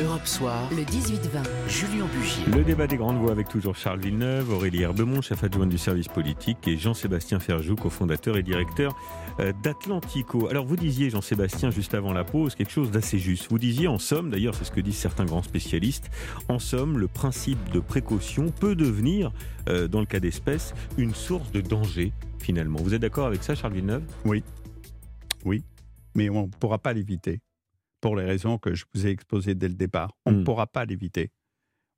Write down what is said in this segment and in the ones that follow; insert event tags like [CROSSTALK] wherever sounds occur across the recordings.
Europe Soir, le 18-20, Julien Bugier. Le débat des grandes voix avec toujours Charles Villeneuve, Aurélie Herbemont, chef adjoint du service politique, et Jean-Sébastien Ferjou, cofondateur et directeur euh, d'Atlantico. Alors vous disiez, Jean-Sébastien, juste avant la pause, quelque chose d'assez juste. Vous disiez, en somme, d'ailleurs c'est ce que disent certains grands spécialistes, en somme, le principe de précaution peut devenir, euh, dans le cas d'espèce, une source de danger, finalement. Vous êtes d'accord avec ça, Charles Villeneuve? Oui. Oui. Mais on ne pourra pas l'éviter pour les raisons que je vous ai exposées dès le départ. On ne hmm. pourra pas l'éviter.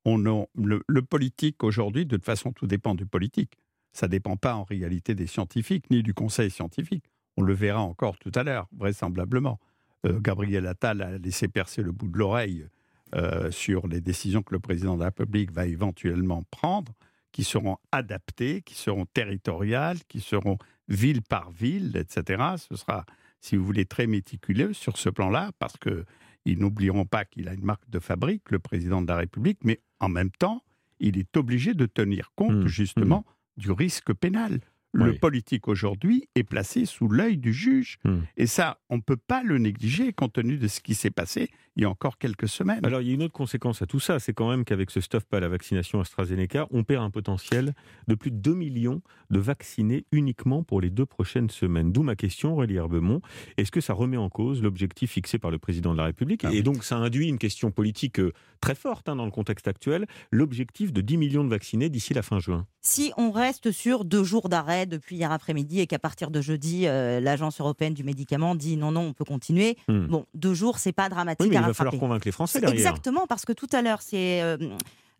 On, le, le, politique aujourd'hui, de toute façon, tout dépend du politique. Ça ne dépend pas en réalité des scientifiques ni du conseil scientifique. On le verra encore tout à l'heure, vraisemblablement. Euh, Gabriel Attal a laissé percer le bout de l'oreille euh, sur les décisions que le président de la République va éventuellement prendre, qui seront adaptées, qui seront territoriales, qui seront ville par ville, etc. Ce sera si vous voulez, très méticuleux sur ce plan-là, parce qu'ils n'oublieront pas qu'il a une marque de fabrique, le président de la République, mais en même temps, il est obligé de tenir compte mmh, justement mmh. du risque pénal le politique aujourd'hui est placé sous l'œil du juge. Hmm. Et ça, on ne peut pas le négliger compte tenu de ce qui s'est passé il y a encore quelques semaines. Alors, il y a une autre conséquence à tout ça, c'est quand même qu'avec ce stuff pas la vaccination AstraZeneca, on perd un potentiel de plus de 2 millions de vaccinés uniquement pour les deux prochaines semaines. D'où ma question, Aurélie Herbemont. Est-ce que ça remet en cause l'objectif fixé par le président de la République? Ah Et donc, ça induit une question politique euh, très forte hein, dans le contexte actuel, l'objectif de 10 millions de vaccinés d'ici la fin juin. Si on reste sur deux jours d'arrêt depuis hier après-midi et qu'à partir de jeudi, euh, l'Agence européenne du médicament dit non, non, on peut continuer. Hmm. Bon, deux jours, c'est pas dramatique. Oui, va falloir convaincre les Français derrière. Exactement, parce que tout à l'heure, c'est euh,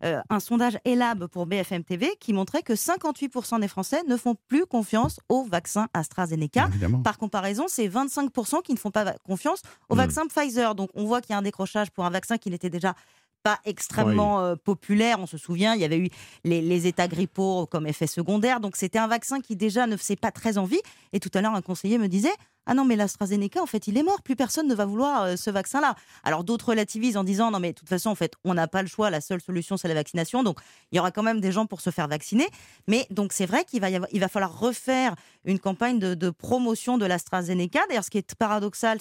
euh, un sondage ELAB pour BFM TV qui montrait que 58% des Français ne font plus confiance au vaccin AstraZeneca. Par comparaison, c'est 25% qui ne font pas confiance au hmm. vaccin Pfizer. Donc on voit qu'il y a un décrochage pour un vaccin qui n'était déjà pas extrêmement euh, populaire. On se souvient, il y avait eu les, états grippaux comme effet secondaire. Donc c'était un vaccin qui déjà ne faisait pas très envie. Et tout à l'heure, un conseiller me disait ah non, mais l'AstraZeneca, en fait, il est mort. Plus personne ne va vouloir euh, ce vaccin-là. Alors d'autres relativisent en disant non, mais de toute façon, en fait, on n'a pas le choix. La seule solution, c'est la vaccination. Donc il y aura quand même des gens pour se faire vacciner. Mais donc c'est vrai qu'il va, y avoir, il va falloir refaire une campagne de, promotion de l'AstraZeneca. D'ailleurs, ce qui est paradoxal,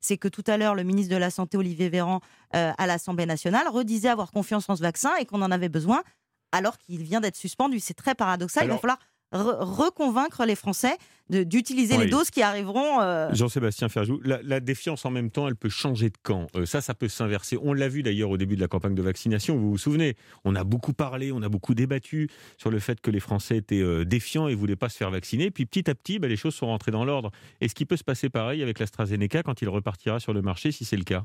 c'est que tout à l'heure, le ministre de la Santé, Olivier Véran, euh, à l'Assemblée nationale, redisait avoir confiance en ce vaccin et qu'on en avait besoin alors qu'il vient d'être suspendu. C'est très paradoxal. il va falloir reconvaincre les Français d'utiliser les doses qui arriveront. Euh, Jean-Sébastien Ferjou, la, défiance en même temps, elle peut changer de camp. Euh, ça, ça peut s'inverser. On l'a vu d'ailleurs au début de la campagne de vaccination, vous vous souvenez. On a beaucoup parlé, on a beaucoup débattu sur le fait que les Français étaient euh, défiants et ne voulaient pas se faire vacciner. Puis petit à petit, bah, les choses sont rentrées dans l'ordre. Est-ce qu'il peut se passer pareil avec l'AstraZeneca quand il repartira sur le marché, si c'est le cas?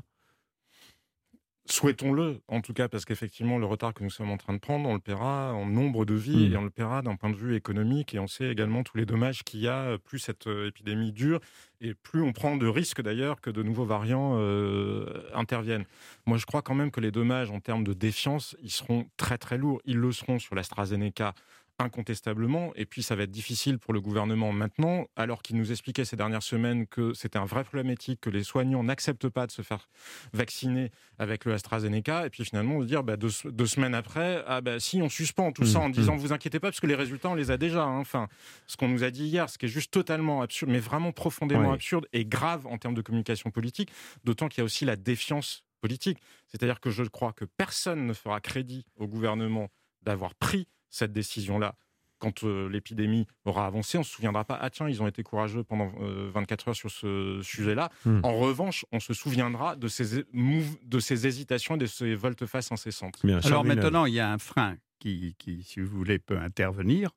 Souhaitons-le, en tout cas, parce qu'effectivement, le retard que nous sommes en train de prendre, on le paiera en nombre de vies mmh. et on le paiera d'un point de vue économique. Et on sait également tous les dommages qu'il y a, plus cette euh, épidémie dure et plus on prend de risques d'ailleurs que de nouveaux variants euh, interviennent. Moi, je crois quand même que les dommages en termes de défiance, ils seront très très lourds. Ils le seront sur l'AstraZeneca incontestablement. Et puis, ça va être difficile pour le gouvernement maintenant, alors qu'il nous expliquait ces dernières semaines que c'était un vrai problème éthique, que les soignants n'acceptent pas de se faire vacciner avec le AstraZeneca. Et puis, finalement, on se dire, bah, deux, semaines après, ah, bah, si, on suspend tout ça en mmh, disant, mmh. vous inquiétez pas, parce que les résultats, on les a déjà. Hein. Enfin, ce qu'on nous a dit hier, ce qui est juste totalement absurde, mais vraiment profondément absurde et grave en termes de communication politique, d'autant qu'il y a aussi la défiance politique. C'est-à-dire que je crois que personne ne fera crédit au gouvernement d'avoir pris cette décision-là quand euh, l'épidémie aura avancé, on ne se souviendra pas, ah tiens, ils ont été courageux pendant 24 euh, heures sur ce sujet-là. Hmm. En revanche, on se souviendra de ces, de ces hésitations et de ces volte-face incessantes. Alors maintenant, il y a un frein qui, qui, si vous voulez, peut intervenir,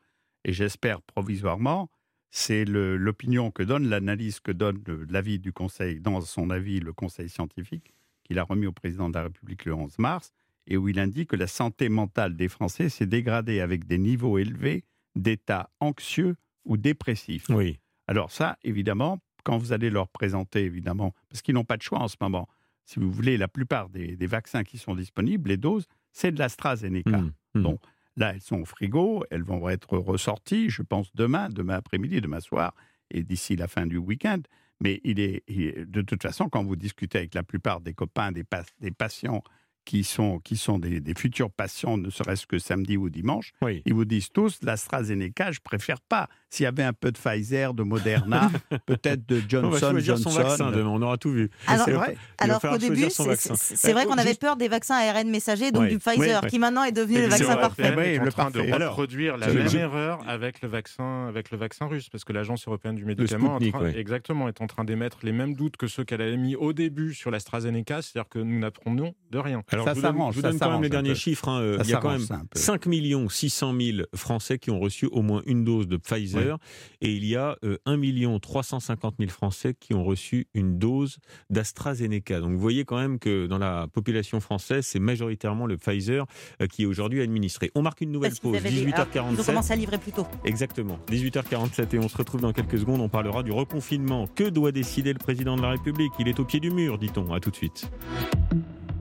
et j'espère provisoirement, c'est l'opinion que donne, l'analyse que donne l'avis du Conseil, dans son avis, le Conseil scientifique, qu'il a remis au président de la République le 11 mars, et où il indique que la santé mentale des Français s'est dégradée avec des niveaux élevés d'état anxieux ou dépressif. Oui. Alors ça, évidemment, quand vous allez leur présenter, évidemment, parce qu'ils n'ont pas de choix en ce moment, si vous voulez, la plupart des, vaccins qui sont disponibles, les doses, c'est de l'AstraZeneca. Mmh, mmh. Donc là, elles sont au frigo, elles vont être ressorties, je pense, demain, demain après-midi, demain soir, et d'ici la fin du week-end. Mais il est, de toute façon, quand vous discutez avec la plupart des copains, des, des patients qui sont, qui sont des, futurs patients, ne serait-ce que samedi ou dimanche, ils vous disent tous l'AstraZeneca, je préfère pas. S'il y avait un peu de Pfizer, de Moderna, [LAUGHS] peut-être de Johnson, Johnson. Son vaccin on aura tout vu. Alors, c'est vrai. Alors qu'au début, c'est vrai qu'on avait peur des vaccins ARN messagers, donc du Pfizer, qui maintenant est devenu le vaccin parfait. Oui, le train de reproduire la même erreur avec le vaccin, avec le vaccin russe, parce que l'agence européenne du médicament, exactement, est en train d'émettre les mêmes doutes que ceux qu'elle avait mis au début sur l'AstraZeneca, c'est-à-dire que nous n'apprenons de rien. Alors, ça je vous donne, quand même les derniers chiffres. Hein. Euh, il y a quand même 5 600 000 Français qui ont reçu au moins une dose de Pfizer et il y a 1 350 000 Français qui ont reçu une dose d'AstraZeneca. Donc vous voyez quand même que dans la population française, c'est majoritairement le Pfizer euh, qui est aujourd'hui administré. On marque une nouvelle pause, 18h47. On commence à livrer plus tôt. Exactement, 18h47 et on se retrouve dans quelques secondes. On parlera du reconfinement. Que doit décider le président de la République? Il est au pied du mur, dit-on. À tout de suite.